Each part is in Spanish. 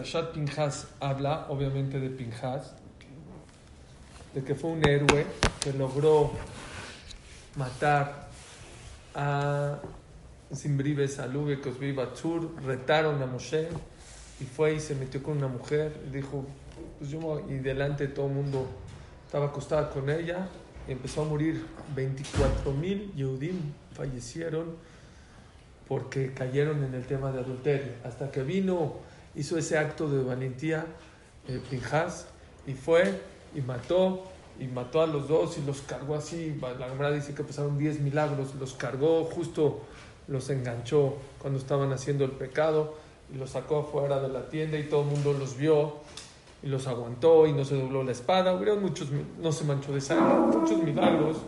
Parashat Pinjas habla, obviamente, de Pinjas, de que fue un héroe que logró matar a Zimbribe, Salube, Cosbi, Batsur, retaron a Moshe y fue y se metió con una mujer dijo, pues yo, y delante todo el mundo estaba acostada con ella empezó a morir. 24 mil Yehudim fallecieron porque cayeron en el tema de adulterio. Hasta que vino, hizo ese acto de valentía, eh, Pinjas, y fue y mató, y mató a los dos y los cargó así. La Gemara dice que pasaron 10 milagros, los cargó, justo los enganchó cuando estaban haciendo el pecado y los sacó afuera de la tienda y todo el mundo los vio y los aguantó y no se dobló la espada. Hubieron muchos, no se manchó de sangre, muchos milagros.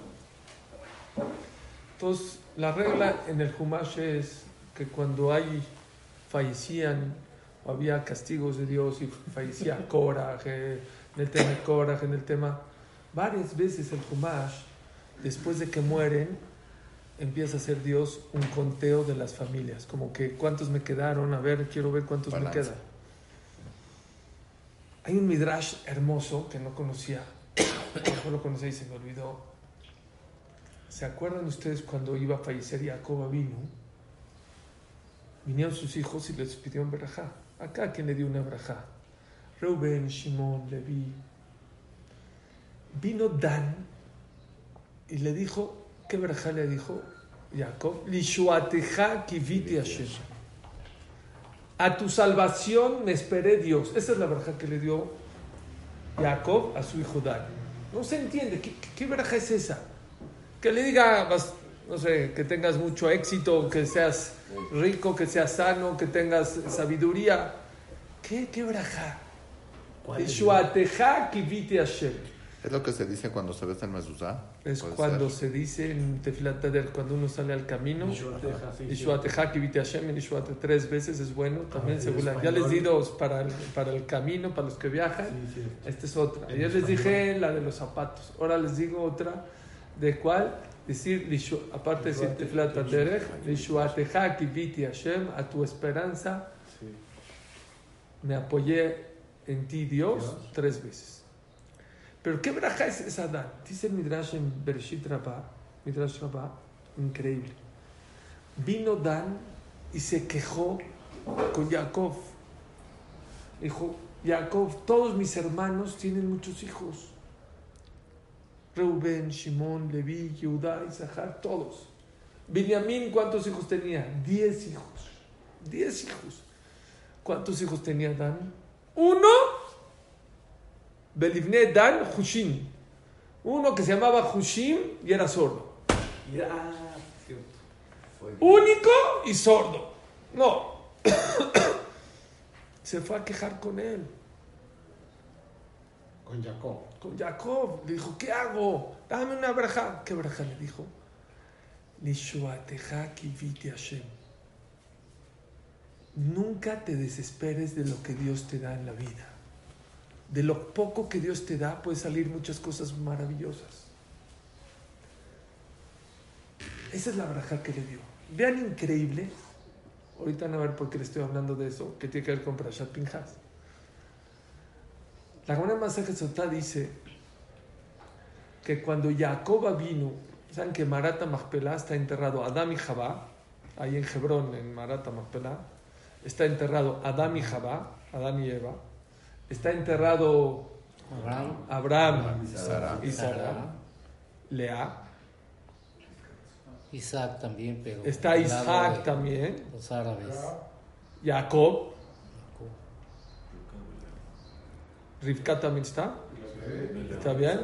Entonces, la regla en el Humash es que cuando hay fallecían, había castigos de Dios y fallecía coraje, en el tema de coraje, en el tema, varias veces el Humash, después de que mueren, empieza a hacer Dios un conteo de las familias, como que cuántos me quedaron, a ver, quiero ver cuántos Balance. me quedan. Hay un midrash hermoso que no conocía, no lo conocía y se me olvidó. ¿Se acuerdan ustedes cuando iba a fallecer Jacob vino? Vinieron sus hijos y les pidieron verajá. Acá quien le dio una verajá. Reuben, Shimon, Levi. Vino Dan y le dijo, ¿qué verajá le dijo Jacob? Lishuateja kiviti Hashem. A tu salvación me esperé Dios. Esa es la verajá que le dio Jacob a su hijo Dan. No se entiende. ¿Qué, qué, verajá es esa? Que le diga, vas- no sé, que tengas mucho éxito, que seas rico, que seas sano, que tengas sabiduría. ¿Qué, qué Hashem. Es lo que se dice cuando se besa en mezuzá. Es cuando ser. se dice en Tefilat cuando uno sale al camino. Hashem y Lishuate tres veces es bueno. También Ah, según Ya les di dos para el, para el camino, para los que viajan. Sí, sí. Esta es otra. Ayer les español. dije la de los zapatos. Ahora les digo otra. ¿De cuál? Decir, aparte de decir Teflat Lishuateja kiviti Hashem, a tu esperanza me apoyé en ti, Dios, tres veces. Pero ¿qué braja es esa Dan? Dice el Midrash en Bereshit Rabbah, Midrash Rabbah, increíble. Vino Dan y se quejó con Jacob. Dijo, Jacob, todos mis hermanos tienen muchos hijos. Reuben, Shimón, Leví, Judá, Isahar, todos. Benjamín, ¿cuántos hijos tenía? Diez hijos. Diez hijos. ¿Cuántos hijos tenía Dan? Uno. Belivne Dan Hushim. Uno que se llamaba Hushim y era sordo. Único y sordo. No. se fue a quejar con él, Con Jacob. con Jacob. Le dijo, ¿qué hago? Dame una braja. ¿Qué braja le dijo? Hashem. Nunca te desesperes de lo que Dios te da en la vida. De lo poco que Dios te da puede salir muchas cosas maravillosas. Esa es la braja que le dio. Vean increíble. Ahorita van a ver por qué le estoy hablando de eso, que tiene que ver con Prashat Pinjas. La Gemara Masaje Sotá dice que cuando Jacob vino, saben que Marata Machpelah está enterrado Adán y Jabá, ahí en Hebrón, en Marata Machpelah, está enterrado Adán y Jabá, Adán y Eva, está enterrado Abraham, Abraham y Sara, Lea, Isaac también, pero está Isaac de también, Los árabes. Jacob, Rivka también está, ¿está bien?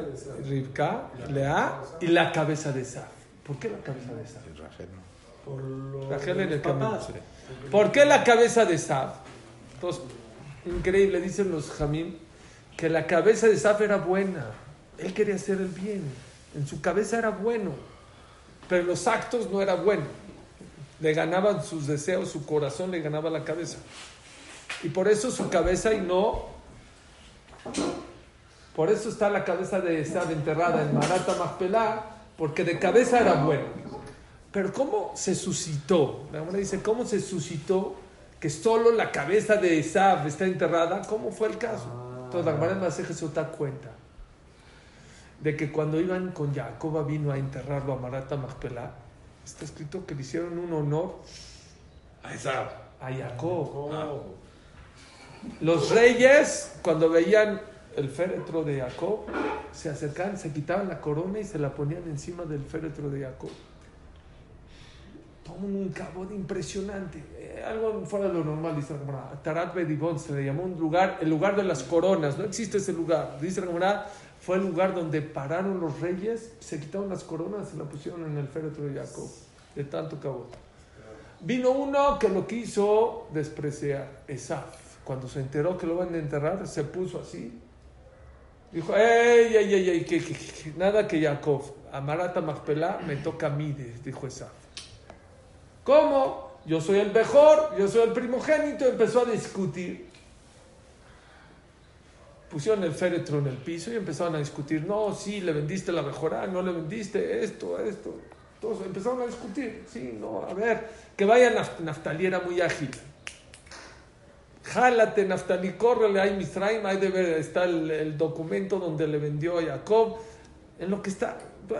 Rivka, Lea y la cabeza de Saf. ¿Por qué la cabeza de Saf? Es Rachel, ¿no? Por los Rachel en el camino. ¿Por qué la cabeza de Saf? Entonces, increíble, dicen los Jamín, que la cabeza de Saf era buena. Él quería hacer el bien. En su cabeza era bueno. Pero en los actos no era bueno. Le ganaban sus deseos, su corazón le ganaba la cabeza. Y por eso su cabeza y no. Por eso está la cabeza de Saf enterrada en Marata Machpelah, porque de cabeza era bueno. Pero ¿cómo se suscitó? La Gemara dice, ¿cómo se suscitó que solo la cabeza de Esav está enterrada, ¿cómo fue el caso? Entonces la Gemara Masejes se da cuenta de que cuando iban con Jacob vino a enterrarlo a Marata Machpelah, está escrito que le hicieron un honor A esa. a Jacob. Los reyes, cuando veían el féretro de Jacob, se acercaban, se quitaban la corona y se la ponían encima del féretro de Jacob. Todo un cabot impresionante, eh, algo fuera de lo normal, dice la. Tarat Bedibón se le llamó un lugar, el lugar de las coronas, no existe ese lugar. Dice la fue el lugar donde pararon los reyes, se quitaron las coronas y la pusieron en el féretro de Jacob, de tanto cabot. Vino uno que lo quiso despreciar, Esaf. Cuando se enteró que lo van a enterrar, se puso así. Dijo, ey, ey, ey, ey, que, nada que Jacob, Amarata Machpelah me toca a mí, dijo Esaf. ¿Cómo? Yo soy el mejor, yo soy el primogénito, empezó a discutir. Pusieron el féretro en el piso y empezaron a discutir. No, sí, le vendiste la mejora, no le vendiste esto, esto. Todos empezaron a discutir. Sí, no, a ver, que vaya Naf- Naftali, era muy ágil. Jálate, Naftali, córrele, ahí Misraim, ahí debe estar el, el documento donde le vendió a Jacob. En lo que está,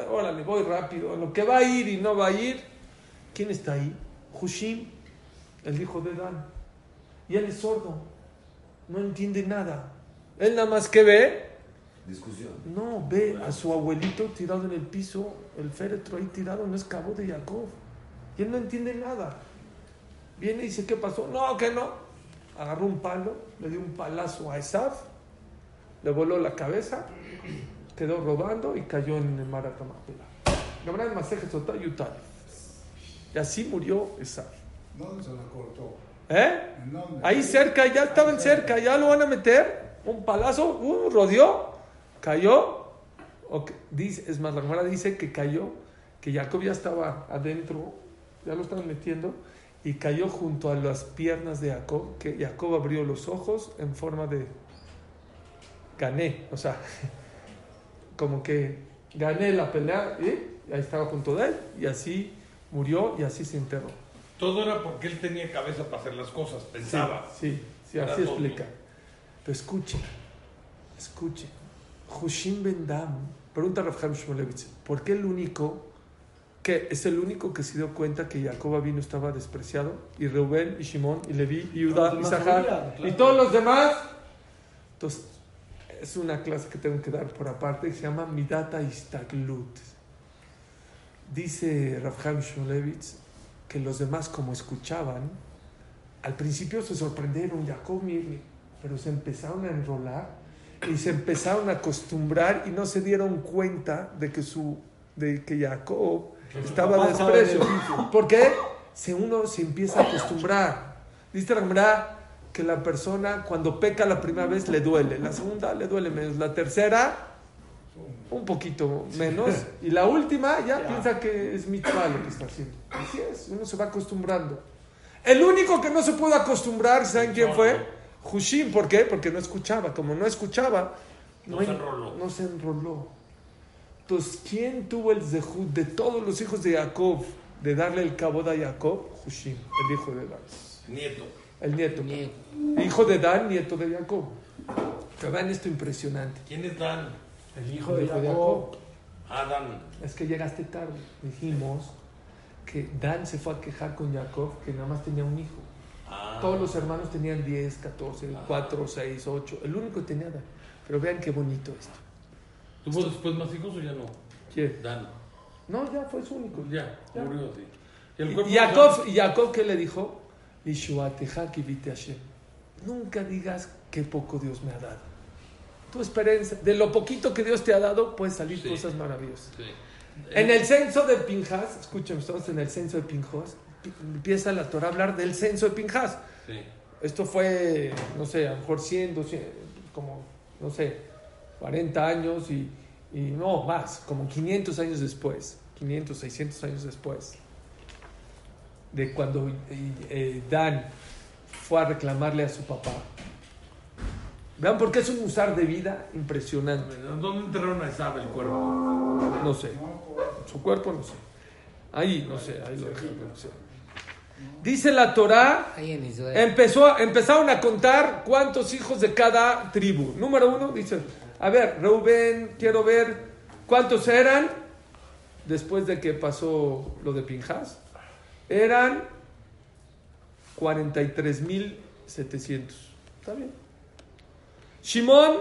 órale, voy rápido. En lo que va a ir y no va a ir, ¿quién está ahí? Hushim, el hijo de Dan. Y él es sordo, no entiende nada. Él nada más que ve, Discusión. no, ve a su abuelito tirado en el piso, el féretro ahí tirado, no es cabo de Jacob. Y él no entiende nada. Viene y dice, ¿qué pasó? No, que no. Agarró un palo, le dio un palazo a Esaf, le voló la cabeza, quedó rodando y cayó en el mar Atamapela. Y así murió Esaf. ¿Dónde se la cortó? ¿Eh? ¿En dónde? Ahí cerca, ya estaban cerca, ya lo van a meter. Un palazo, uh, rodeó, cayó. Ok, Dice, es más, la Gemara dice que cayó, que Jacob ya estaba adentro, ya lo estaban metiendo, y cayó junto a las piernas de Jacob, que Jacob abrió los ojos en forma de gané, o sea, como que gané la pelea, y ahí estaba junto de él, y así murió y así se enterró. Todo era porque él tenía cabeza para hacer las cosas, pensaba. Sí, sí, Era así explica. Pero escuche, escuche. Hushim Ben Dam, pregunta a Rafael ¿por qué el único, que es el único que se dio cuenta que Jacob vino estaba despreciado? Y Reuben, y Shimon, y Levi, y Judá, y Zahar, claro. y todos los demás. Entonces, es una clase que tengo que dar por aparte que se llama Midata Istaglut. Dice Rafael Shmulevitz que los demás, como escuchaban, al principio se sorprendieron, Jacob, mi- mi- pero se empezaron a enrolar y se empezaron a acostumbrar y no se dieron cuenta de que su de que Jacob estaba desprecio. ¿Por qué? Si uno se empieza a acostumbrar. Dice la Gemara que la persona cuando peca la primera vez le duele, la segunda le duele menos, la tercera un poquito menos y la última ya, piensa que es mitzvah lo que está haciendo. Así es, uno se va acostumbrando. El único que no se pudo acostumbrar, ¿saben quién fue? Hushim, ¿por qué? Porque no escuchaba. Como no escuchaba, No hay- se enroló. no se enroló. Entonces, ¿quién tuvo el zehut de todos los hijos de Jacob de darle el cabo a Jacob? Hushim, el hijo de Dan. Nieto. El nieto. Nieto. Hijo de Dan, nieto de Jacob. Pero vean esto impresionante. ¿Quién es Dan? El hijo El de hijo de Jacob. Adán. Es que llegaste tarde. Dijimos que Dan se fue a quejar con Jacob que nada más tenía un hijo. Ah. Todos los hermanos tenían 10, 14, 4, 6, 8. El único que tenía Dan. Pero vean qué bonito esto. ¿Tuvo después más hijos o ya no? ¿Quién? Dan. No, ya fue su único. Ya, Ya. murió así. ¿Y Jacob, Jacob, ¿qué le dijo? Nunca digas qué poco Dios me ha dado. Tu esperanza, de lo poquito que Dios te ha dado, pueden salir Sí. cosas maravillosas. Sí. En el censo de Pinjas, escúchame, estamos en el censo de Pinjas, pi- empieza la Torah a hablar del censo de Pinjas. Sí. Esto fue, no sé, a lo mejor 100, 200, como, no sé, 40 años y, y no más, como 500 años después, 500, 600 años después, de cuando eh, eh, Dan fue a reclamarle a su papá. Vean por qué es un usar de vida impresionante. ¿Dónde enterraron a Esab el cuerpo? No sé. Su cuerpo no sé. Ahí, no sé, ahí lo dejaron, no sé. Dice la Israel. empezó, empezaron a contar cuántos hijos de cada tribu. Número uno, dice, a ver, Reuben, quiero ver cuántos eran después de que pasó lo de Pinjas. Eran 43.700. ¿Está bien? Shimón,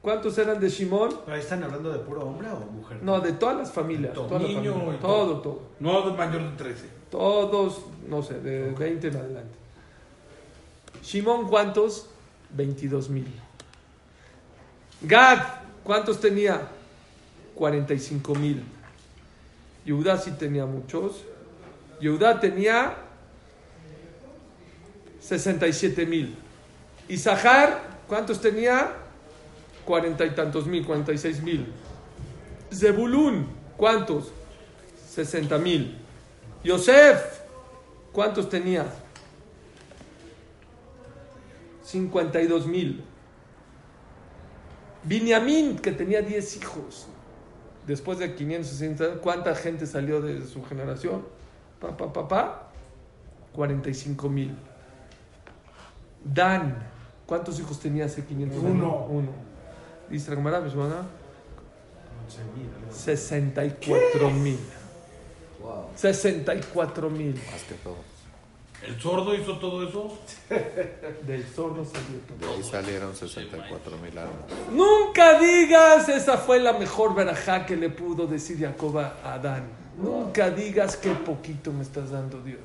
¿cuántos eran de Shimón? ¿Pero ahí están hablando de puro hombre o mujer? No, de todas las familias. Todo. toda la Niño y todo, todo. todo. No de mayor de 13. Todos, no sé, de 20 en adelante. Shimón, ¿cuántos? 22 mil. Gad, ¿cuántos tenía? 45 mil. Yehudá sí tenía muchos. Yehudá tenía 67 mil. Isahar, ¿cuántos tenía? Cuarenta y tantos mil, 46 mil. Zebulún, ¿cuántos? 60 mil. Yosef, ¿cuántos tenía? 52 mil. Binyamin, que tenía 10 hijos. Después de 560, ¿cuánta gente salió de su generación? Papá, papá, 45 mil. Dan, ¿cuántos hijos tenía hace 500 años? Uno. Uno. Dice la Gemara, mi hermana, 11,000, algo así. 64 mil. 64 mil. Más que todo. ¿El sordo hizo todo eso? Del sordo salió todo. De ahí salieron 64 mil almas. Nunca digas, esa fue la mejor verajá que le pudo decir Jacob a Adán. Nunca digas qué poquito me estás dando, Dios.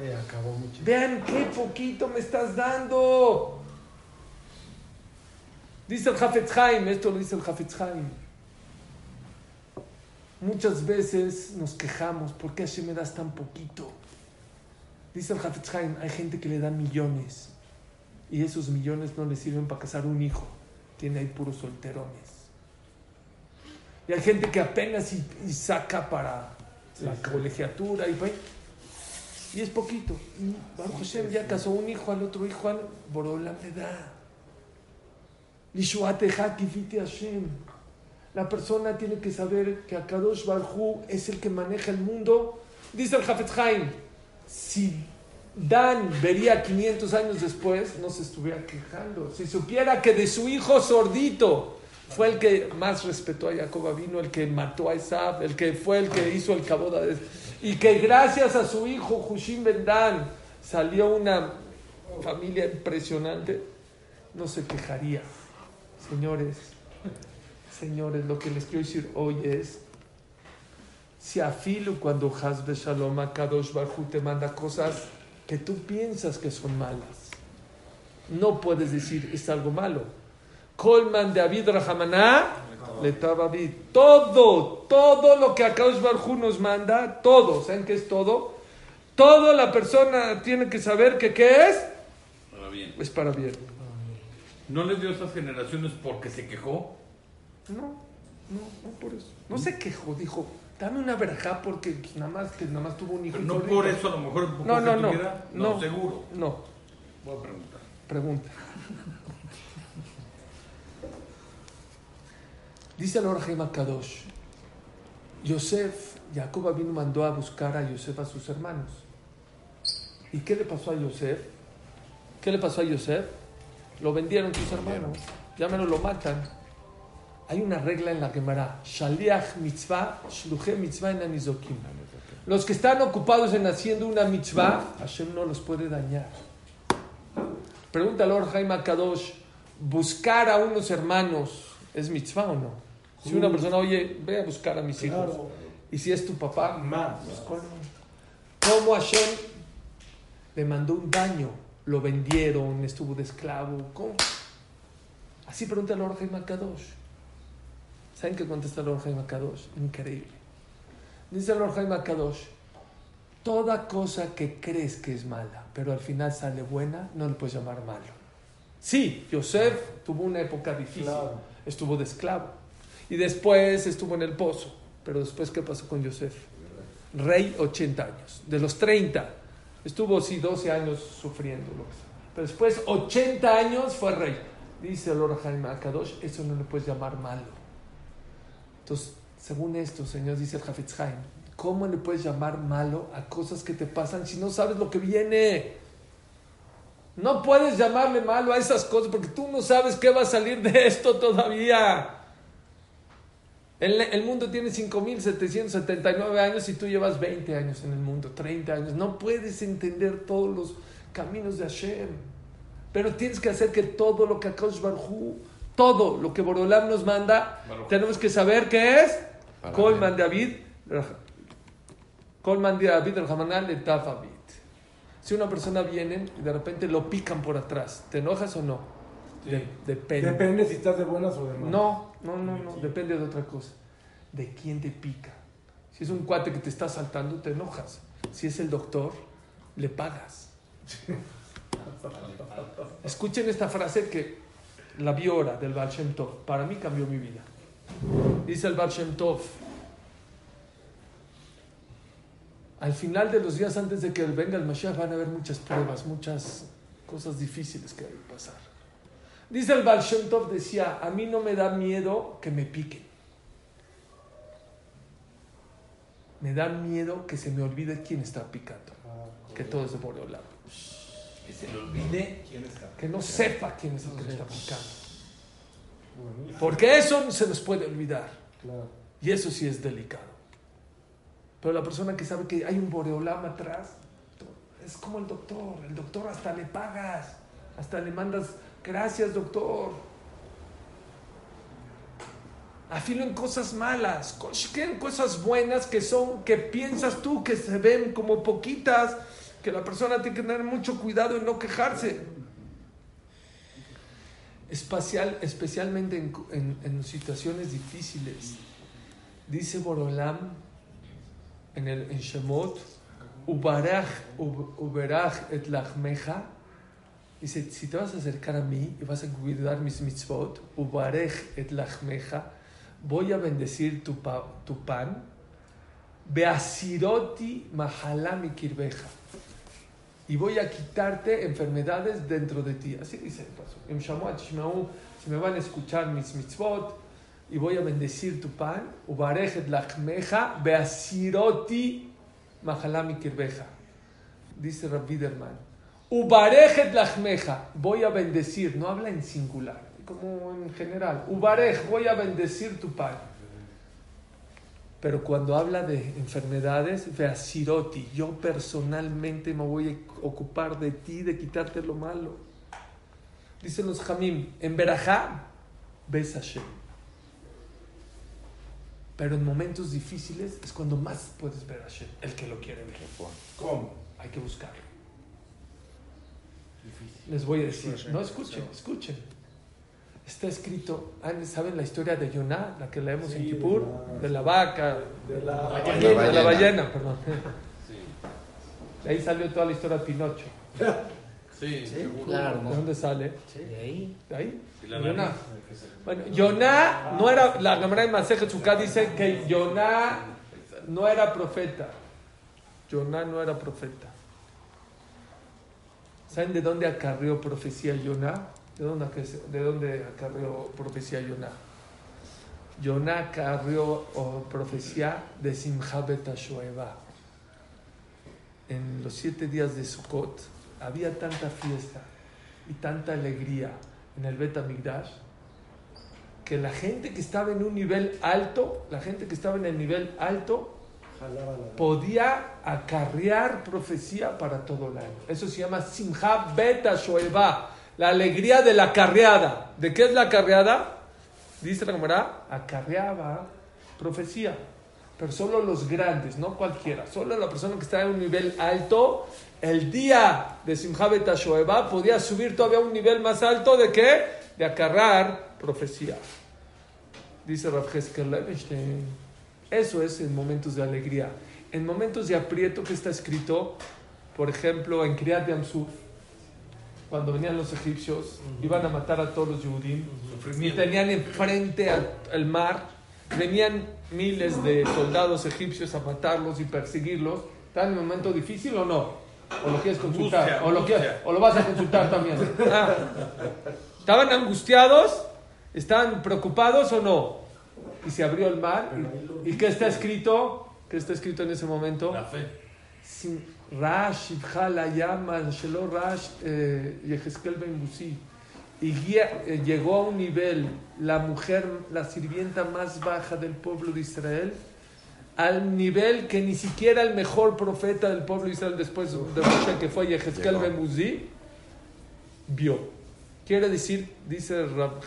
Eh, acabó mucho. Vean qué poquito me estás dando. Dice el Hafetz Haim, esto lo dice el Hafetz Haim. Muchas veces nos quejamos, ¿por qué Hashem me das tan poquito? Dice el Hafetz Haim, hay gente que le da millones y esos millones no le sirven para casar un hijo. Tiene ahí puros solterones. Y hay gente que apenas y, y saca para la colegiatura y, ve, y es poquito. Baruch Hashem ya casó un hijo al otro hijo, al Borola me da. Hashem. La persona tiene que saber que Akadosh Barhu es el que maneja el mundo. Dice el Hafetz Haim, si Dan vería 500 años después, no se estuviera quejando. Si supiera que de su hijo sordito fue el que más respetó a Jacob vino, el que mató a Esab, el que fue el que hizo el caboda de y que gracias a su hijo Hushim Ben Dan salió una familia impresionante, no se quejaría. Señores, señores, lo que les quiero decir hoy es si afilo cuando Hasbe Shalom Kadosh Barhu te manda cosas que tú piensas que son malas. No puedes decir es algo malo. Colman de David Rahamaná le David. Todo, todo lo que Kadosh Barhu nos manda, todo, ¿saben qué es todo? Todo la persona tiene que saber que qué es, bien. es para bien. ¿No les dio esas generaciones porque se quejó? No, no, no por eso. No se quejó, dijo, dame una verja porque pues, nada más que nada más tuvo un hijo. Pero no por rico". eso a lo mejor empujó No, no, que no, tuviera. no. seguro. No, Voy a preguntar. pregunta. Dice el Orhaim Kadosh, Yosef, Jacob vino mandó a buscar a Yosef a sus hermanos. ¿Y qué le pasó a Yosef? ¿Qué le pasó a Yosef? Lo vendieron sus hermanos. Ya menos lo matan. Hay una regla en la Gemara. Shaliach mitzvah, shluche mitzvah en anizokim. Los que están ocupados en haciendo una mitzvah, Hashem no los puede dañar. Pregunta al Lord Jaime Kadosh, ¿buscar a unos hermanos es mitzvah o no? Si una persona, oye, ve a buscar a mis hijos. Y si es tu papá, Más. pues, ¿cómo? ¿Cómo Hashem le mandó un daño? Lo vendieron, estuvo de esclavo. ¿Cómo? Así pregunta el Lord Jaime Kadosh. ¿Saben qué contesta el Lord Jaime Kadosh? Increíble. Dice el Lord Jaime Kadosh, toda cosa que crees que es mala, pero al final sale buena, no le puedes llamar malo. Sí, Yosef tuvo una época difícil, Claro. estuvo de esclavo. Y después estuvo en el pozo. Pero después, ¿qué pasó con Yosef? Rey 80 años. De los 30, estuvo sí 12 años sufriendo. Pero después 80 años fue rey. Dice el Lord Jaime Akadosh, eso no le puedes llamar malo. Entonces, según esto, señor, dice el Hafetz Haim, ¿Cómo le puedes llamar malo a cosas que te pasan si no sabes lo que viene? No puedes llamarle malo a esas cosas porque tú no sabes qué va a salir de esto todavía. El, mundo tiene 5.779 años y tú llevas 20 años en el mundo, 30 años. No puedes entender todos los caminos de Hashem. Pero tienes que hacer que todo lo que Akash Barhu, todo lo que Borolam nos manda, tenemos que saber qué es. Colman David, Colman David el. Si una persona viene y de repente lo pican por atrás, ¿te enojas o no? Sí. depende. Depende si estás de buenas o de malas. No, no, no, no, depende de otra cosa. ¿De quién te pica? Si es un cuate que te está saltando, te enojas. Si es el doctor, le pagas. Escuchen esta frase que la vi ahora del Baal Shem Tov. Para mí cambió mi vida. Dice el Baal Shem Tov. Al final de los días antes de que venga el Mashiach van a haber muchas pruebas, muchas cosas difíciles que hay que pasar. Dice el Baal Shem Tov, decía, a mí no me da miedo que me piquen. Me da miedo que se me olvide quién está picando. Que todo es de Boreolam. Que se le olvide quién está. Que no sepa quién es el que le está picando. Porque eso se nos puede olvidar. Y eso sí es delicado. Pero la persona que sabe que hay un boreolama atrás, es como el doctor. El doctor hasta le pagas, hasta le mandas, gracias doctor. Afilo en cosas malas, en cosas buenas que son, que piensas tú que se ven como poquitas, que la persona tiene que tener mucho cuidado en no quejarse. Espacial, especialmente en, en, situaciones difíciles. Dice Borolam en el en Shemot, Ubarach, Uberach et lachmeja. Dice, si te vas a acercar a mí y vas a cuidar mis mitzvot, Ubarech et lachmeja, voy a bendecir tu, pa, tu pan, Beasiroti mahalami kirbeja. Y voy a quitarte enfermedades dentro de ti. Así dice el paso. Si me van a escuchar mis mitzvot, y voy a bendecir tu pan, ubarejet lachmeja, beasiroti mahalami kirbeja. Dice Rabbi Biderman, ubarejet lachmeja, voy a bendecir, no habla en singular, como en general, ubarej, voy a bendecir tu pan. Pero cuando habla de enfermedades, beasiroti, yo personalmente me voy a ocupar de ti, de quitarte lo malo. Dicen los Jamim, en Berajá, ves Hashem. Pero en momentos difíciles es cuando más puedes ver a Hashem, el que lo quiere ver. ¿Cómo? Hay que buscarlo. Les voy a decir, no escuchen, escuchen. Está escrito, ¿saben la historia de Yonah, la que leemos sí, en Kippur? De la, vaca, de la, ballena, de la, de la ballena, perdón. Sí. De ahí salió toda la historia de Pinocho. Sí, sí claro. ¿De dónde sale? Sí. De ahí. ¿De ahí? Yonah. Bueno, Yonah no era, la Gemara de Sukkah dice que Yonah no era profeta. Yonah no era profeta. ¿Saben de dónde acarreó profecía Yonah? ¿De dónde, de dónde acarreó profecía Yonah? Yonah acarreó oh, profecía de Simchabet Shoeva. En los siete días de Sukkot había tanta fiesta y tanta alegría en el Bet Amigdash que la gente que estaba en un nivel alto, la gente que estaba en el nivel alto, podía acarrear profecía para todo el año. Eso se llama Simha Beta Shoeva, la alegría de la carreada. ¿De qué es la carreada? Dice la Gemara, acarreaba profecía. Pero solo los grandes, no cualquiera. Solo la persona que está en un nivel alto, el día de Simha Beta Shoeva podía subir todavía un nivel más alto de qué? De acarrear profecía. Dice Rav Levenstein. Eso es en momentos de alegría. En momentos de aprieto que está escrito, por ejemplo, en Kriyat Yamsuf, cuando venían los egipcios, iban a matar a todos los Yehudim y tenían enfrente al, al mar, venían miles de soldados egipcios a matarlos y perseguirlos. ¿Está en un momento difícil o no? ¿O lo quieres consultar? Angustia, ¿O, lo quieres. ¿O lo vas a consultar también? Ah. ¿Estaban angustiados? ¿Estaban preocupados o no? Y se abrió el mar. ¿Y, y qué está escrito? ¿Qué está escrito en ese momento? La fe. Sin Rash, Yaman, Shelo Rash, eh, Yehezkel Ben Busi. Y guía- eh, llegó a un nivel, la mujer, la sirvienta más baja del pueblo de Israel, al nivel que ni siquiera el mejor profeta del pueblo de Israel después de Moshe, que fue Yehezkel. Ben Buzi, vio. Quiere decir, dice Rab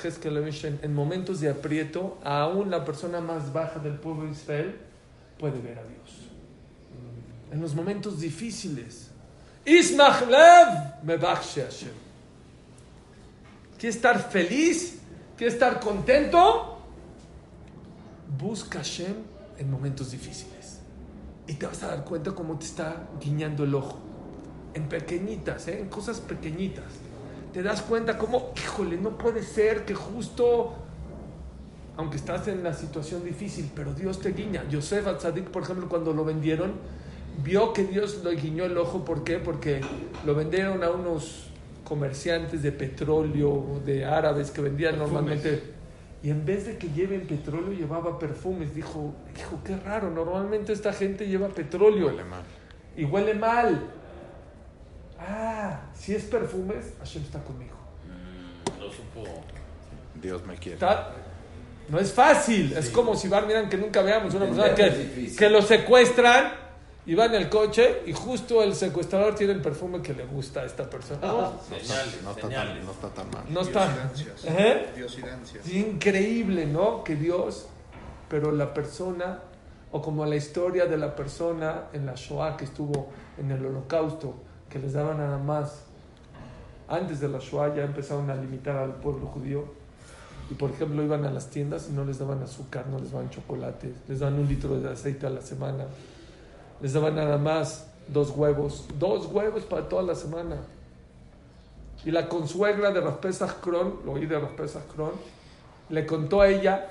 en momentos de aprieto, aún la persona más baja del pueblo de Israel puede ver a Dios en los momentos difíciles. Ismach lev mevakshe Hashem. ¿Quieres estar feliz? ¿Quieres estar contento? Busca Hashem en momentos difíciles. Y te vas a dar cuenta cómo te está guiñando el ojo. En pequeñitas, ¿eh? en cosas pequeñitas. Te das cuenta cómo, híjole, no puede ser que justo aunque estás en la situación difícil, pero Dios te guiña. Yosef Atzadik, por ejemplo, cuando lo vendieron, vio que Dios le guiñó el ojo. ¿Por qué? Porque lo vendieron a unos comerciantes de petróleo, de árabes que vendían normalmente. Y en vez de que lleven petróleo, llevaba perfumes. Dijo, dijo, qué raro, normalmente esta gente lleva petróleo Huele mal. y huele mal. Ah, si es perfumes, Hashem está conmigo. Mm, lo supo. Dios me quiere. Está- no es fácil. Es como si van, miran que nunca veamos una persona que, que lo secuestran y va en el coche y justo el secuestrador tiene el perfume que le gusta a esta persona. No, No está, Señales, no, está tan, señales. no está tan mal. no está. ¿Eh? Es increíble, ¿no? Que Dios, pero la persona, o como la historia de la persona en la Shoah que estuvo en el holocausto, que les daban nada más, antes de la Shoah ya empezaron a limitar al pueblo judío. Y por ejemplo iban a las tiendas y no les daban azúcar, no les daban chocolate, les daban un litro de aceite a la semana, les daban nada más dos huevos, dos huevos para toda la semana. Y la consuegra de Raspesach Kron, lo oí de Raspesach Kron, le contó a ella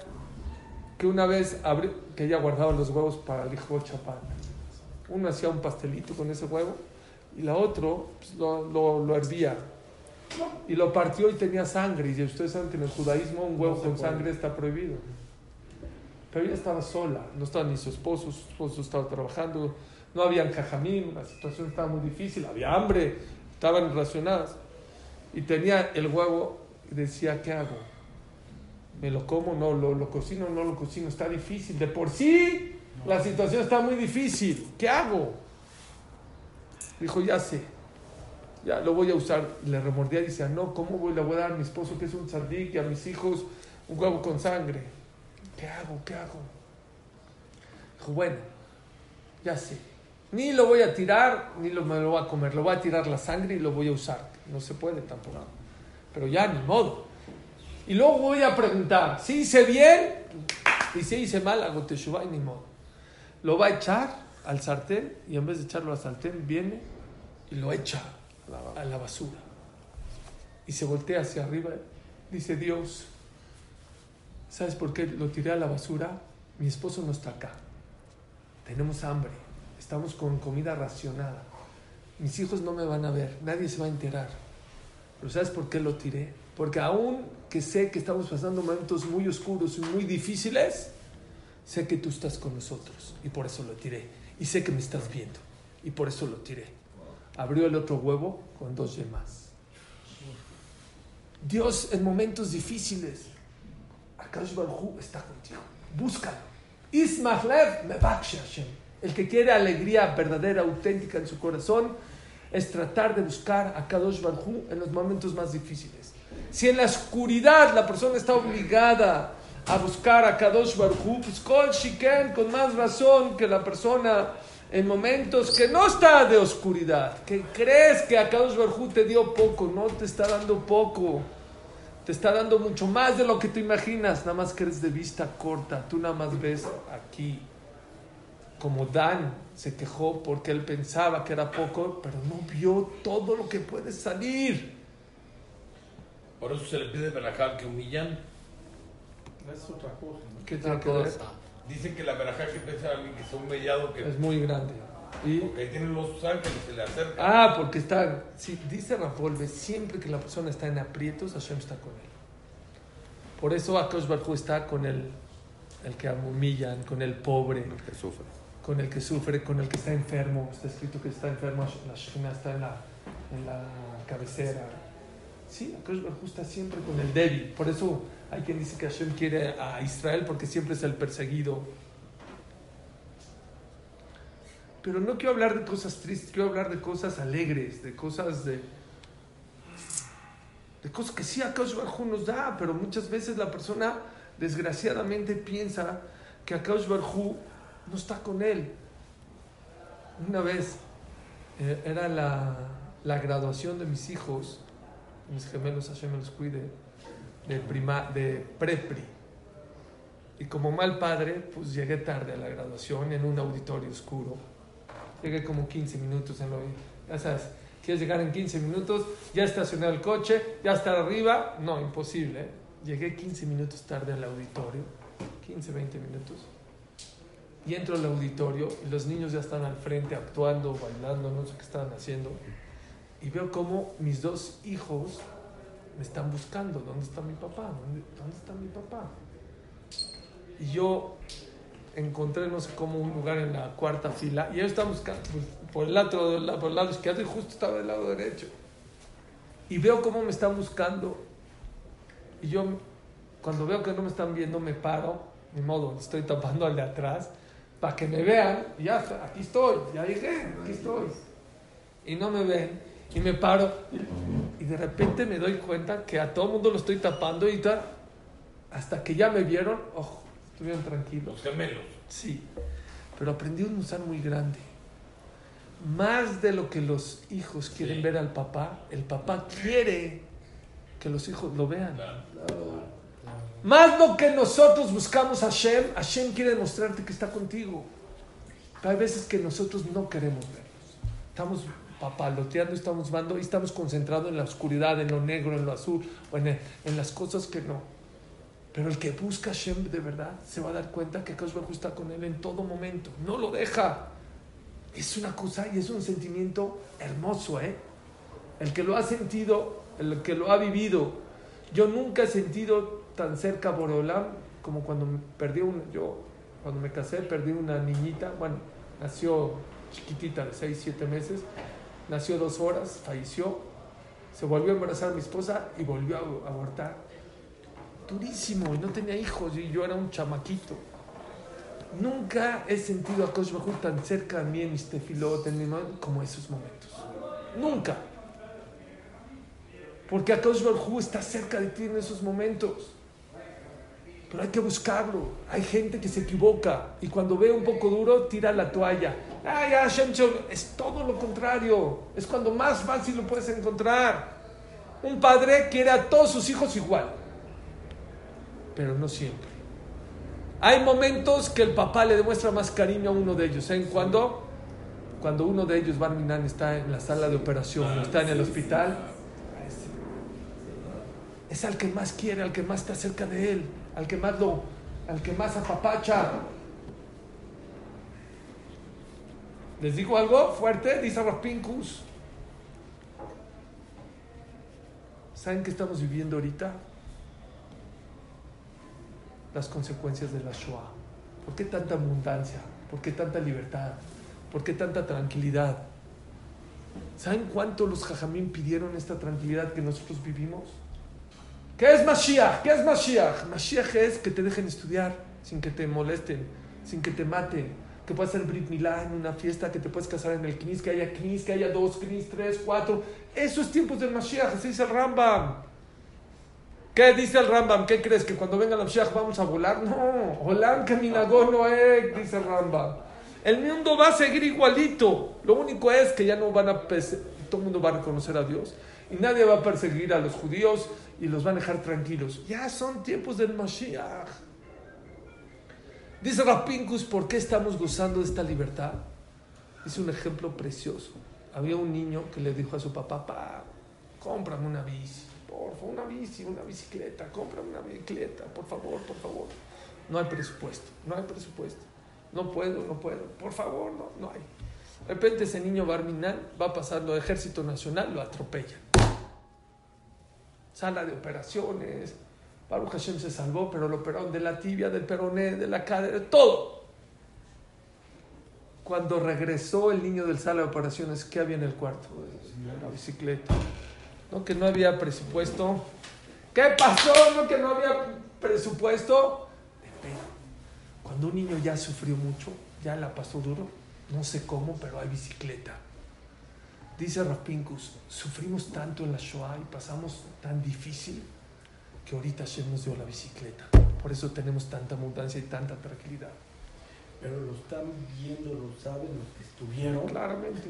que una vez abri- que ella guardaba los huevos para el hijo chapán. Uno hacía un pastelito con ese huevo y la otro pues, lo, lo, lo hervía y lo partió y tenía sangre. Y ustedes saben que en el judaísmo un huevo con sangre está prohibido. Pero ella estaba sola, no estaba ni su esposo, su esposo estaba trabajando, no había cajamín, la situación estaba muy difícil, había hambre, estaban racionadas. Y tenía el huevo y decía, ¿qué hago? ¿Me lo como? No, lo, lo cocino, no lo cocino, está difícil. De por sí, la situación está muy difícil. ¿Qué hago? Dijo, ya sé, ya lo voy a usar. Le remordía y decía, no, ¿cómo voy? Le voy a dar a mi esposo que es un sardik y a mis hijos un huevo con sangre. ¿Qué hago? ¿Qué hago? Dijo, bueno, ya sé. Ni lo voy a tirar, ni lo, me lo voy a comer. Lo voy a tirar la sangre y lo voy a usar. No se puede tampoco. Pero ya, ni modo. Y luego voy a preguntar, si hice bien y si hice mal, hago teshuva y ni modo. Lo va a echar al sartén y en vez de echarlo al sartén, viene y lo echa a la basura. Y se voltea hacia arriba. Dice Dios, ¿sabes por qué lo tiré a la basura? Mi esposo no está acá. Tenemos hambre. Estamos con comida racionada. Mis hijos no me van a ver. Nadie se va a enterar. Pero ¿sabes por qué lo tiré? Porque aún que sé que estamos pasando momentos muy oscuros y muy difíciles, sé que tú estás con nosotros y por eso lo tiré. Y sé que me estás viendo y por eso lo tiré. Abrió el otro huevo con dos yemas. Dios en momentos difíciles, Akash Baruj está contigo. Búscalo. Ismachlev Mevakshe Hashem. El que quiere alegría verdadera, auténtica en su corazón, es tratar de buscar a Kadosh Baruj en los momentos más difíciles. Si en la oscuridad la persona está obligada a buscar a Kadosh Baruj pues Shiken, con más razón que la persona en momentos que no está de oscuridad, que crees que a Kadosh Baruj te dio poco, no te está dando poco, te está dando mucho más de lo que tú imaginas, nada más que eres de vista corta, tú nada más ves aquí como Dan se quejó porque él pensaba que era poco, pero no vio todo lo que puede salir. Por eso se le pide verajá que humillan. Es otra cosa. ¿no? ¿Qué tiene que ver? Dicen que la verajá que piensa alguien que está humillado, que Es muy grande. Y, porque ahí tienen los ángeles, se le acercan. ah, porque está, sí, dice Rafolve, siempre que la persona está en aprietos, Hashem está con él. Por eso Akash Baruj está con el, el que humillan, con el pobre, El que sufre. con el que sufre, con el que está enfermo. Está escrito que está enfermo, la Shekhinah está en la, en la cabecera. Sí, Akash Barhu está siempre con el débil. Por eso hay quien dice que Hashem quiere a Israel porque siempre es el perseguido. Pero no quiero hablar de cosas tristes, quiero hablar de cosas alegres, de cosas de, de cosas que sí Akash Barhu nos da, pero muchas veces la persona desgraciadamente piensa que Akash Barhu no está con él. Una vez eh, era la, la graduación de mis hijos, mis gemelos, Hashem me cuide, de, prima, de prepri. Y como mal padre, pues llegué tarde a la graduación en un auditorio oscuro. Llegué como 15 minutos en lo... Ya sabes, quieres llegar en 15 minutos, ya estacioné el coche, ya estar arriba. No, imposible. ¿eh? Llegué 15 minutos tarde al auditorio. 15, 20 minutos. Y entro al auditorio y los niños ya están al frente actuando, bailando, no sé qué estaban haciendo. Y veo como mis dos hijos me están buscando. ¿Dónde está mi papá? ¿Dónde, dónde está mi papá? Y yo encontré, no sé cómo, un lugar en la cuarta fila. Y ellos estaban buscando pues, por, el lado, por el lado izquierdo y justo estaba del lado derecho. Y veo cómo me están buscando. Y yo, cuando veo que no me están viendo, me paro. Ni modo, estoy tapando al de atrás para que me vean, y ya, aquí estoy, ya llegué, aquí estoy. Y no me ven, y me paro, y de repente me doy cuenta que a todo el mundo lo estoy tapando y tal, hasta que ya me vieron, ojo, estuvieron tranquilos. Los gemelos. Sí, pero aprendí un usar muy grande. Más de lo que los hijos quieren Sí. ver al papá, el papá quiere que los hijos lo vean. Claro. Más lo que nosotros buscamos a Hashem, Hashem quiere demostrarte que está contigo. Pero hay veces que nosotros no queremos verlos. Estamos papaloteando, estamos mando y estamos concentrados en la oscuridad, en lo negro, en lo azul, o en, en las cosas que no. Pero el que busca a Hashem de verdad se va a dar cuenta que Kadosh Baruj Hu está con él en todo momento. No lo deja. Es una cosa y es un sentimiento hermoso, ¿eh? El que lo ha sentido, el que lo ha vivido. Yo nunca he sentido tan cerca a Boreolam como cuando perdí un, yo cuando me casé perdí una niñita, bueno, nació chiquitita de 6, 7 meses, nació dos horas, falleció, se volvió a embarazar mi esposa y volvió a abortar. Durísimo, y no tenía hijos y yo era un chamaquito. Nunca he sentido a Kosh tan cerca de mí en mis tefilot, en como esos momentos. Nunca. Porque Akadosh Baruj está cerca de ti en esos momentos. Pero hay que buscarlo. Hay gente que se equivoca y cuando ve un poco duro tira la toalla. Ay, Shol-". es todo lo contrario. Es cuando más fácil lo puedes encontrar. Un padre quiere a todos sus hijos igual, pero no siempre. Hay momentos que el papá le demuestra más cariño a uno de ellos. ¿Saben cuándo? Cuando uno de ellos, Barminan, está en la sala de operación, está en el hospital, es al que más quiere, al que más está cerca de él, al que más lo, al que más apapacha. ¿Les digo algo fuerte? Dice Rapincus. ¿Saben qué estamos viviendo ahorita? Las consecuencias de la Shoah. ¿Por qué tanta abundancia? ¿Por qué tanta libertad? ¿Por qué tanta tranquilidad? ¿Saben cuánto los jajamín pidieron esta tranquilidad que nosotros vivimos? ¿Qué es Mashiach? ¿Qué es Mashiach? Mashiach es que te dejen estudiar sin que te molesten, sin que te maten, que puedas hacer Brit Milá en una fiesta, que te puedes casar en el Knis, que haya Knis, que haya dos Knis, tres, cuatro. Esos tiempos del Mashiach, así dice el Rambam. ¿Qué dice el Rambam? ¿Qué crees? ¿Que cuando venga el Mashiach vamos a volar? No, Olam Kaminagó Noek, dice el Rambam. El mundo va a seguir igualito. Lo único es que ya no van a... Todo el mundo va a reconocer a Dios. Y nadie va a perseguir a los judíos y los van a dejar tranquilos. Ya son tiempos del Mashiach. Dice Rapincus, ¿por qué estamos gozando de esta libertad? Es un ejemplo precioso. Había un niño que le dijo a su papá, papá, cómprame una bici, por favor, una bici, una bicicleta, cómprame una bicicleta, por favor, por favor. No hay presupuesto, no hay presupuesto. No puedo, no puedo, por favor, no, no hay. De repente ese niño Barminal va pasando al Ejército Nacional, lo atropella. Sala de operaciones, Baruch Hashem se salvó, pero lo operaron de la tibia, del peroné, de la cadera, de todo. Cuando regresó el niño del sala de operaciones, ¿qué había en el cuarto? La bicicleta. ¿No? Que no había presupuesto. ¿Qué pasó? ¿No? Que no había presupuesto. Depende. Cuando un niño ya sufrió mucho, ya la pasó duro, no sé cómo, pero hay bicicleta. Dice Rapincus, sufrimos tanto en la Shoah y pasamos tan difícil que ahorita Hashem nos dio la bicicleta. Por eso tenemos tanta abundancia y tanta tranquilidad. Pero lo están viendo, lo saben los que estuvieron. Claramente.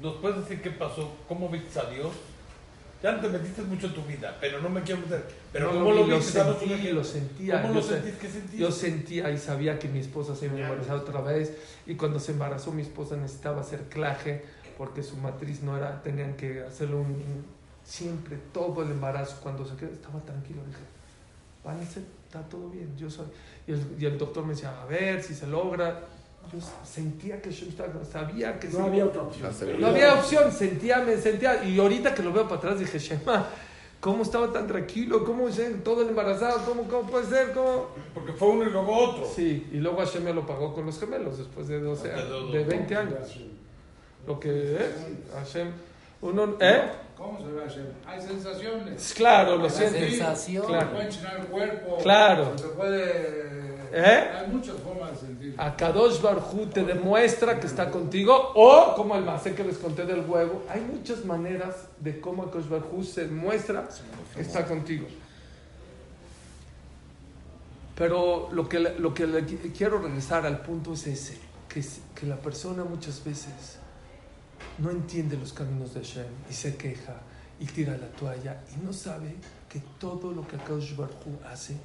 ¿Nos puedes decir qué pasó? ¿Cómo viste a Dios? Ya te metiste mucho en tu vida, pero no me quiero meter. Pero No ¿cómo lo viste? Sentí, lo sentía. ¿Cómo yo lo se- sentís? ¿Qué sentís? Yo sentía y sabía que mi esposa se iba a embarazar otra vez y cuando se embarazó mi esposa necesitaba hacer claje porque su matriz no era, tenían que hacerle un... Siempre, todo el embarazo, cuando se quedó, estaba tranquilo. Dije, van a ser, está todo bien, yo soy... Y el, y el doctor me decía, a ver si se logra. Yo sentía que yo estaba, sabía que No sí. había otra opción. No había opción, sentía, me sentía. Y ahorita que lo veo para atrás dije, Shema, ¿cómo estaba tan tranquilo? ¿Cómo todo el embarazado? ¿Cómo, cómo puede ser? ¿Cómo? Porque fue uno y luego otro. Sí, y luego Hashem me lo pagó con los gemelos después de 12 De años, de 20 años. Lo que es, Hashem, uno, ¿eh? ¿Cómo se ve Hashem? Hay sensaciones. Claro, lo La sientes. sensación. Se Claro. puede enchinar el cuerpo. Claro. Se puede. ¿Eh? Hay muchas formas de sentir. A Kadosh Barhu te demuestra que está contigo, o como el macé que les conté del huevo. Hay muchas maneras de cómo Kadosh Barhu se demuestra que está contigo. Pero lo que, lo que le quiero regresar al punto es ese, que, es- que la persona muchas veces no entiende los caminos de Hashem y se queja y tira la toalla y no sabe que todo lo que Kadosh Barhu hace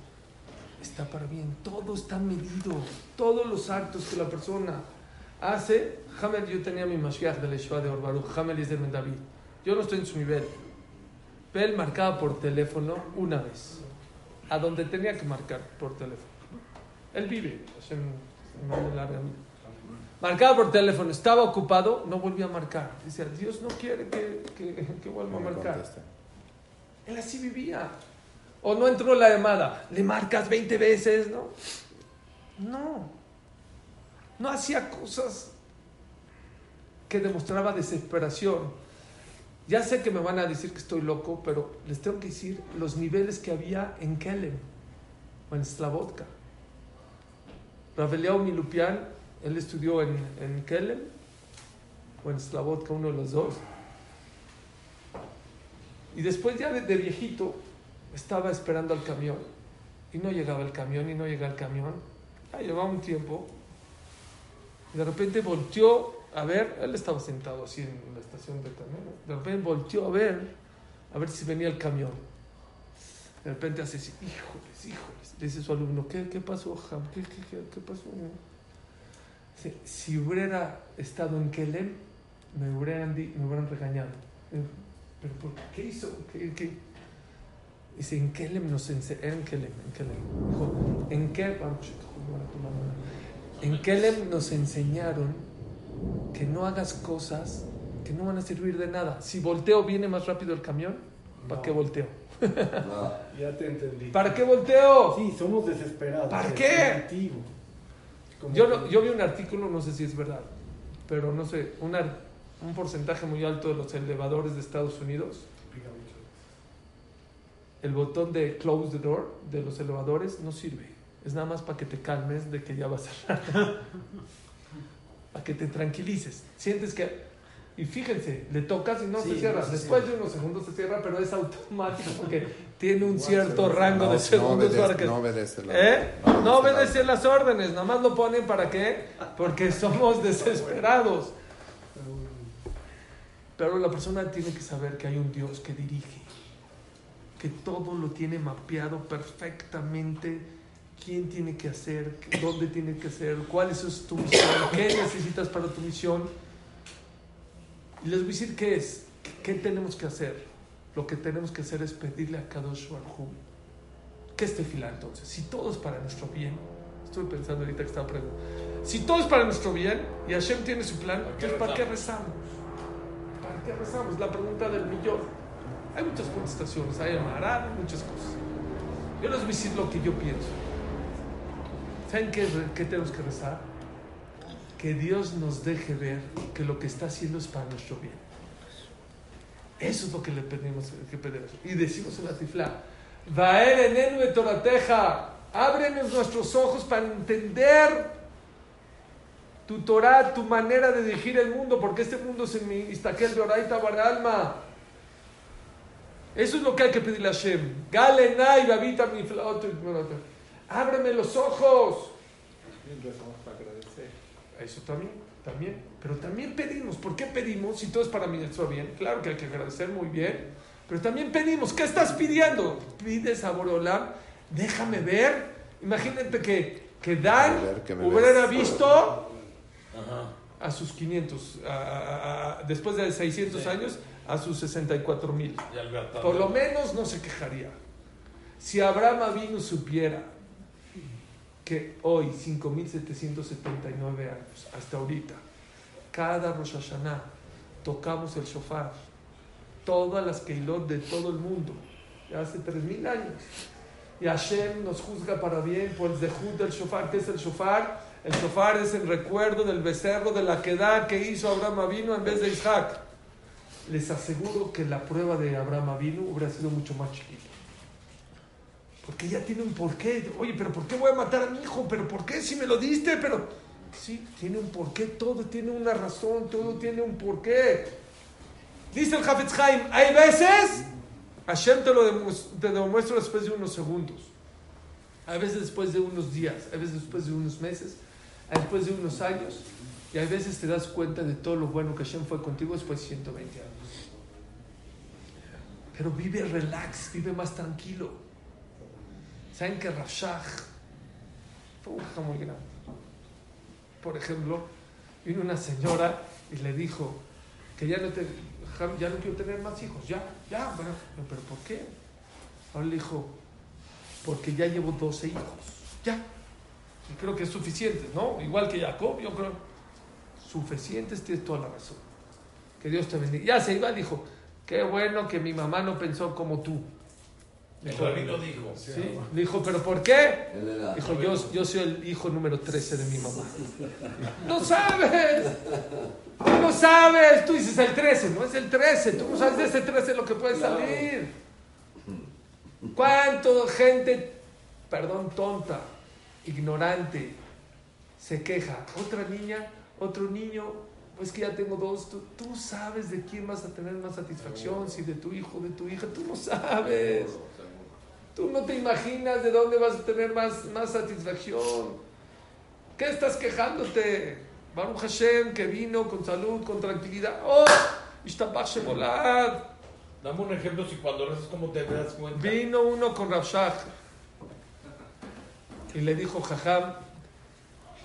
está para bien, todo está medido, todos los actos que la persona hace. Hamel, yo tenía mi Mashiach de la Yeshiva de Orbaru, Hamel es de David. Yo no estoy en su nivel. Pero él marcaba por teléfono una vez, a donde tenía que marcar por teléfono. Él vive. Marcaba por teléfono, estaba ocupado, no volvía a marcar. Decía, Dios no quiere que, que, que vuelva No a marcar. Él así vivía. O no entró la llamada, le marcas 20 veces, ¿no? No. No hacía cosas que demostraba desesperación. Ya sé que me van a decir que estoy loco, pero les tengo que decir los niveles que había en Kelem o en Slavotka. Raveliao Milupian, él estudió en, en Kelem o en Slavotka, uno de los dos. Y después ya de, de viejito estaba esperando al camión y no llegaba el camión y no llegaba el camión. Ya llevaba un tiempo. Y de repente volteó a ver, él estaba sentado así en la estación de camión. De repente volteó a ver, a ver si venía el camión. De repente hace así, híjoles, híjoles. Le dice su alumno, ¿qué, qué pasó, Ham? ¿Qué, qué, qué, qué pasó? Dice, si hubiera estado en Kelem, me hubieran, me hubieran regañado. ¿Pero por qué hizo? ¿Qué, qué? Dice, en Kelem nos enseñaron, en en Kelem. Dijo, ¿en qué? Tu mamá. En nos enseñaron que no hagas cosas que no van a servir de nada. Si volteo, viene más rápido el camión. ¿Para No. qué volteo? Ya te entendí. ¿Para qué volteo? Sí, somos desesperados. ¿Para qué? Yo, no- yo vi un artículo, no sé si es verdad, pero no sé, un, ar- un porcentaje muy alto de los elevadores de Estados Unidos. El botón de close the door de los elevadores no sirve. Es nada más para que te calmes de que ya va a cerrar. para que te tranquilices. Sientes que... Y fíjense, le tocas y no Sí, se cierra. no se Después cierra. de unos segundos se cierra, pero es automático porque tiene un cierto rango No, de no segundos obedece, para que... no obedece la ¿Eh? No obedece las órdenes, nada más lo ponen para qué? Porque somos desesperados. Pero la persona tiene que saber que hay un Dios que dirige, que todo lo tiene mapeado perfectamente, quién tiene que hacer, dónde tiene que hacer, cuál es tu misión, qué necesitas para tu misión. Y les voy a decir qué es, qué, tenemos que hacer. Lo que tenemos que hacer es pedirle a Kadosh Baruj ¿Qué es tefilá entonces? Si todo es para nuestro bien, estuve pensando ahorita que estaba preguntando, si todo es para nuestro bien y Hashem tiene su plan, ¿Para entonces ¿para qué rezamos? ¿Para qué rezamos? La pregunta del millón. Hay muchas contestaciones, hay hay muchas cosas. Yo les voy a decir lo que yo pienso. ¿Saben qué, tenemos que rezar? que Dios nos deje ver que lo que está haciendo es para nuestro bien. Eso es lo que le pedimos. Y decimos en la tifla, Vaer enenu torateja, ábrenos nuestros ojos para entender tu Torah, tu manera de dirigir el mundo, porque este mundo es en mi Istaquel de Oraita Baralma. Eso es lo que hay que pedirle a Hashem. Galenai, babita mi Ábreme los ojos. Eso también, también. Pero también pedimos. ¿Por qué pedimos? Si todo es para mí, nuestro bien. Claro que hay que agradecer muy bien. Pero también pedimos. ¿Qué estás pidiendo? Pides a Borolam. Déjame ver. Imagínate que, que Dan que hubiera ves. visto Ajá. a sus 500, a- a- a- después de 600 Sí. años, a sus 64 mil. Por lo menos no se quejaría. Si Abraham Avinu supiera que hoy, 5.779 años, hasta ahorita, cada Rosh Hashanah tocamos el shofar, todas las Keilot de todo el mundo, ya hace 3.000 años. Y Hashem nos juzga para bien por el zehut del shofar. ¿Qué es el shofar? El shofar es el recuerdo del becerro de la quedad que hizo Abraham Avinu en vez de Isaac. Les aseguro que la prueba de Abraham Avinu hubiera sido mucho más chiquita. Porque ya tiene un porqué. Oye, pero ¿por qué voy a matar a mi hijo? ¿Pero por qué si me lo diste? Pero sí, tiene un porqué. Todo tiene una razón. Todo tiene un porqué. Dice el Hafetz Haim, hay veces Hashem te lo demues- te demuestra después de unos segundos. A veces después de unos días. A veces después de unos meses. A después de unos años. Y a veces te das cuenta de todo lo bueno que Hashem fue contigo después de 120 años. Pero vive relax, vive más tranquilo. ¿Saben que Rashach fue un muy grande? Por ejemplo, vino una señora y le dijo que ya no, te, ya no quiero tener más hijos. Ya, ya, bueno, pero ¿por qué? Ahora le dijo, porque ya llevo 12 hijos. Ya. Y creo que es suficiente, ¿no? Igual que Jacob, yo creo. Suficientes, tienes toda la razón. Que Dios te bendiga. Ya se iba, dijo, qué bueno que mi mamá no pensó como tú. El Dijo, rabino dijo. Sí, dijo, ¿pero por qué? Dijo, yo, yo soy el hijo número 13 de mi mamá. ¡No sabes! Tú no sabes. Tú dices el 13, no es el 13. Tú no sabes de ese 13 lo que puede salir. ¿Cuánto gente, perdón, tonta, ignorante, se queja? Otra niña, otro niño, pues que ya tengo dos. Tú, tú sabes de quién vas a tener más satisfacción, si de tu hijo, de tu hija. Tú no sabes. Tú no te imaginas de dónde vas a tener más, más satisfacción. ¿Qué estás quejándote? Baruch Hashem, que vino con salud, con tranquilidad. ¡Oh! Ishtabach Shebolad. Dame un ejemplo si cuando rezas como te das cuenta. Vino uno con Rabshah y le dijo, Jajam,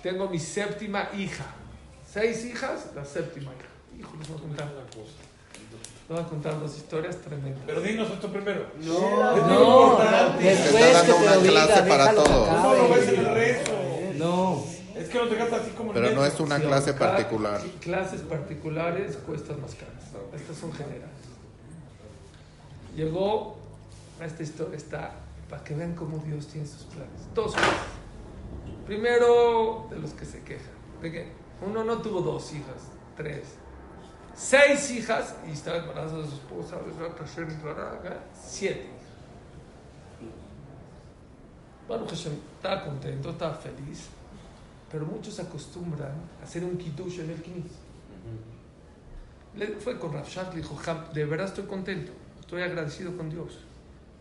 tengo mi séptima hija. Seis hijas, la séptima hija. Hijo, les voy a contar. Les voy a contar dos historias tremendas. Pero dinos esto primero. No, No, importante. después Está dando que te una lo diga, clase para todos. ¿Cómo lo ves en el rezo? No, Es que no te gastas así como Pero no es una Sí, clase cada- particular. Clases particulares cuestan más caras. Estas son generales. Llegó, esta historia está, para que vean cómo Dios tiene sus planes. Dos cosas. Primero, de los que se quejan. De que uno no tuvo dos hijas, tres. Seis hijas y estaba embarazada de su esposa, siete hijas. Baruch Hashem estaba contento, estaba feliz, pero muchos acostumbran a hacer un kiddush en el knis. Le fue con Rav Shach, le dijo, "Jam, de verdad estoy contento, estoy agradecido con Dios,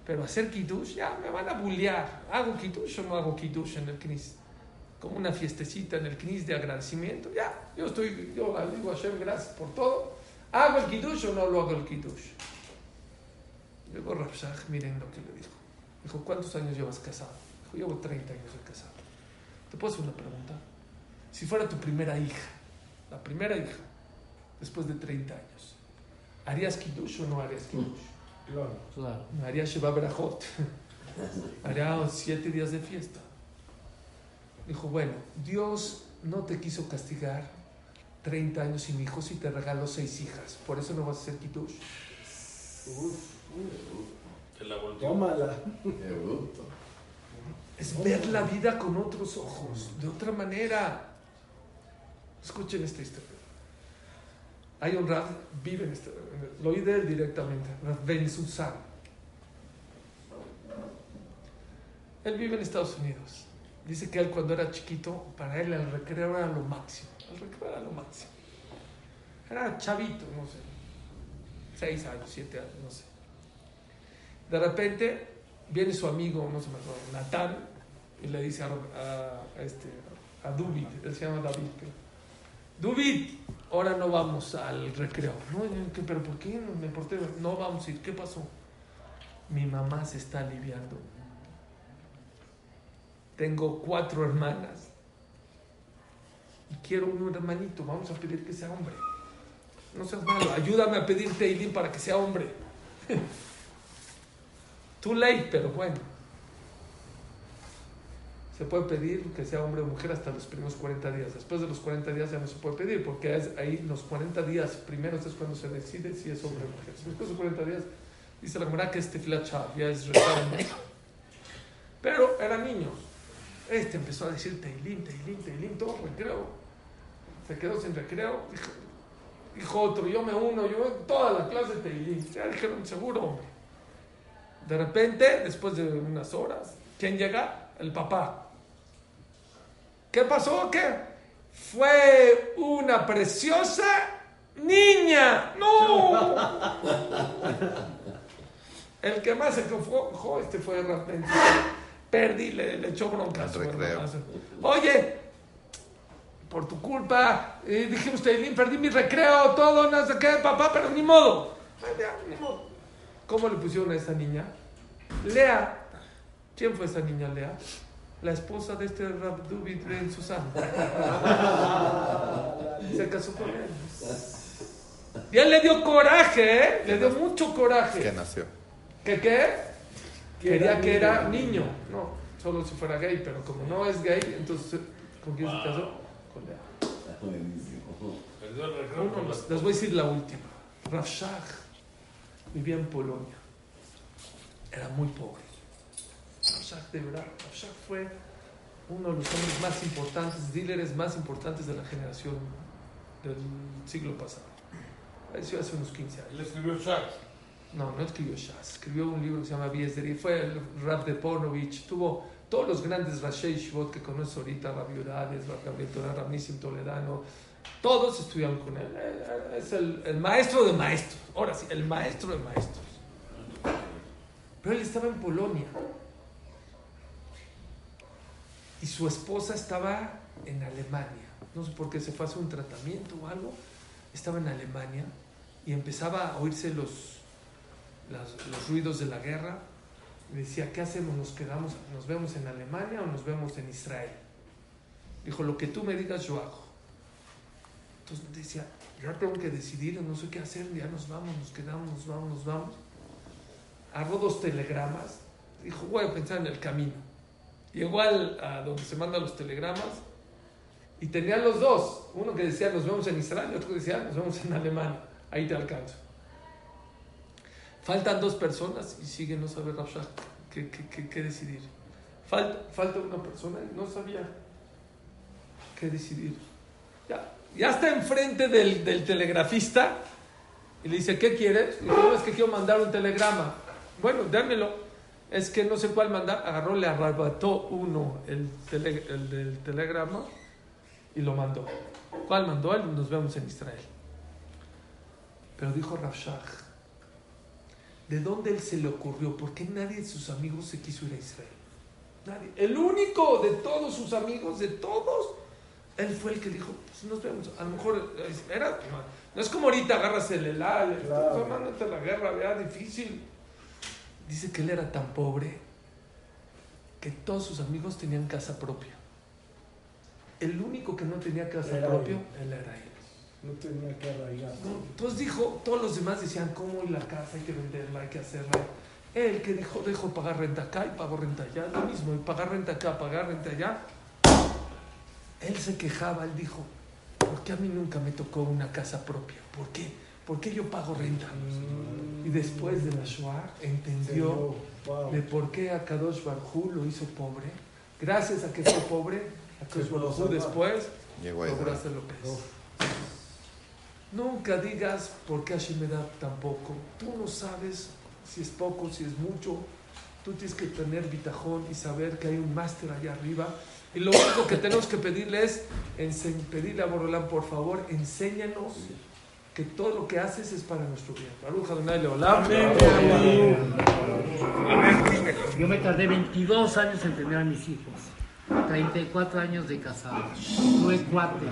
pero hacer kiddush ya me van a bullear. ¿Hago kiddush o no hago kiddush en el knis? Como una fiestecita en el knis de agradecimiento, ya, yo estoy, yo le digo a Hashem, gracias por todo. ¿Hago el kiddush o no lo hago el kiddush? Luego Rav Shach, miren lo que le dijo. Dijo, ¿cuántos años llevas casado? Dijo, llevo 30 años de casado. ¿Te puedo hacer una pregunta? Si fuera tu primera hija, la primera hija, después de 30 años, ¿harías kiddush o no harías kiddush? claro. claro. No harías Sheba Berajot. Haría siete días de fiesta. Dijo, bueno, Dios no te quiso castigar 30 años sin hijos y te regaló seis hijas. Por eso no vas a hacer kiddush. Te la volteó. Tómala. Qué bruto. Es ver la vida con otros ojos, de otra manera. Escuchen esta historia. Hay un Rav, vive en este, lo oí de él directamente, Rav Ben Susan. Él vive en Estados Unidos. Dice que él cuando era chiquito, para él el recreo era lo máximo. El recreo era lo máximo. Era chavito, no sé. Seis años, siete años, no sé. De repente viene su amigo, no sé, me acuerdo, Natán, y le dice a, a- este, a él se llama David. creo. Dubit, ahora no vamos al recreo. No, pero ¿por qué me porté? No vamos a ir. ¿Qué pasó? Mi mamá se está aliviando. Tengo cuatro hermanas. Y quiero un hermanito. Vamos a pedir que sea hombre. No seas malo. Ayúdame a pedir Teilín para que sea hombre. Too late, pero bueno. Se puede pedir que sea hombre o mujer hasta los primeros 40 días. Después de los 40 días ya no se puede pedir, porque es ahí los 40 días primeros es cuando se decide si es hombre o mujer. Después de 40 días, dice la verdad que este flacha ya es rezar. Pero era niño. Este empezó a decir Teilín, Teilín, Teilín, todo recreo. Se quedó sin recreo. Dijo, dijo otro, yo me uno, yo toda la clase Teilín. Ya dijeron, seguro, hombre. De repente, después de unas horas, ¿quién llega? El papá. ¿Qué pasó? ¿Qué? Fue una preciosa niña. ¡No! El que más se confundió, este fue realmente. Perdí, le, le echó bronca. a Al su recreo. hermano. Oye, por tu culpa, eh, dijimos, Teilín, perdí mi recreo, todo, no sé qué, papá, pero ni modo. Ni modo. ¿Cómo le pusieron a esa niña? Lea. ¿Quién fue esa niña, Lea? La esposa de este Rab Dubit Ben Susan. Se casó con él. Y él le dio coraje, ¿eh? Le dio mucho coraje. que nació. ¿Qué qué? Quería que era niño. No, solo si fuera gay, pero como no es gay, entonces, ¿con quién se casó? Con Lea. Por les, voy a decir la última. Rav Shach vivía en Polonia. Era muy pobre. Rav Shach, de verdad, Rav Shach fue uno de los hombres más importantes, líderes más importantes de la generación del siglo pasado. Falleció hace unos 15 años. Él escribió. No, no escribió Shas. Escribió un libro que se llama Biesderi. Fue el rap de Ponovich. Tuvo todos los grandes Rashei Shivot que conoces ahorita, Rabbi Udades, Rabbi Gabriel Toledano. Todos estudiaron con él. Eh, Es el, el maestro de maestros. Ahora sí, el maestro de maestros. Pero él estaba en Polonia. Y su esposa estaba en Alemania. No sé por qué se fue a hacer un tratamiento o algo. Estaba en Alemania y empezaba a oírse los, los ruidos de la guerra. Decía, ¿qué hacemos? ¿Nos quedamos, nos vemos en Alemania o nos vemos en Israel? Dijo, lo que tú me digas yo hago. Entonces decía, ya tengo que decidir, no sé qué hacer, ya nos vamos, nos quedamos, nos vamos, nos vamos. Agarró dos telegramas, dijo, voy a pensar en el camino. Llegó al, a donde se mandan los telegramas y tenía los dos. Uno que decía, nos vemos en Israel, y otro que decía, nos vemos en Alemania. Ahí te alcanzo. Faltan dos personas y sigue no saber Rav qué, qué- decidir. Falta, falta una persona y no sabía qué decidir. Ya, ya está enfrente del, del telegrafista y le dice, ¿qué quieres? Y dice, es que quiero mandar un telegrama. Bueno, dámelo. Es que no sé cuál mandar. Agarró, le arrebató uno el, tele- el del telegrama y lo mandó. ¿Cuál mandó? Nos vemos en Israel. Pero dijo Rav Shach, ¿de dónde él se le ocurrió? ¿Por qué nadie de sus amigos se quiso ir a Israel? Nadie. El único de todos sus amigos, de todos, él fue el que dijo, pues nos vemos. A lo mejor eh, era, no es como ahorita agarras el helal, Claro. la guerra, vea, difícil. Dice que él era tan pobre que todos sus amigos tenían casa propia. El único que no tenía casa Era propia, él. él era él. No tenía que arraigar. No, Entonces dijo, todos los demás decían, ¿cómo la casa hay que venderla, hay que hacerla? Él que dijo, dejó de pagar renta acá y pagó renta allá, lo mismo, y pagar renta acá, pagar renta allá. Él se quejaba, él dijo, ¿por qué a mí nunca me tocó una casa propia? ¿Por qué? ¿Por qué yo pago renta? Y después de la Shoah entendió Wow. de por qué a Kadosh Barjú lo hizo pobre. Gracias a que fue pobre, a Kadosh Barjú después Llegó a Israel. lograste lo que es. Nunca digas por qué Hashem me da tan poco. Tú no sabes si es poco, si es mucho. Tú tienes que tener bitajón y saber que hay un máster allá arriba. Y lo único que tenemos que pedirle es pedirle a Borolán, por favor, enséñanos que todo lo que haces es para nuestro bien. Yo me tardé 22 años en tener a mis hijos. 34 años de casado. Tuve cuates.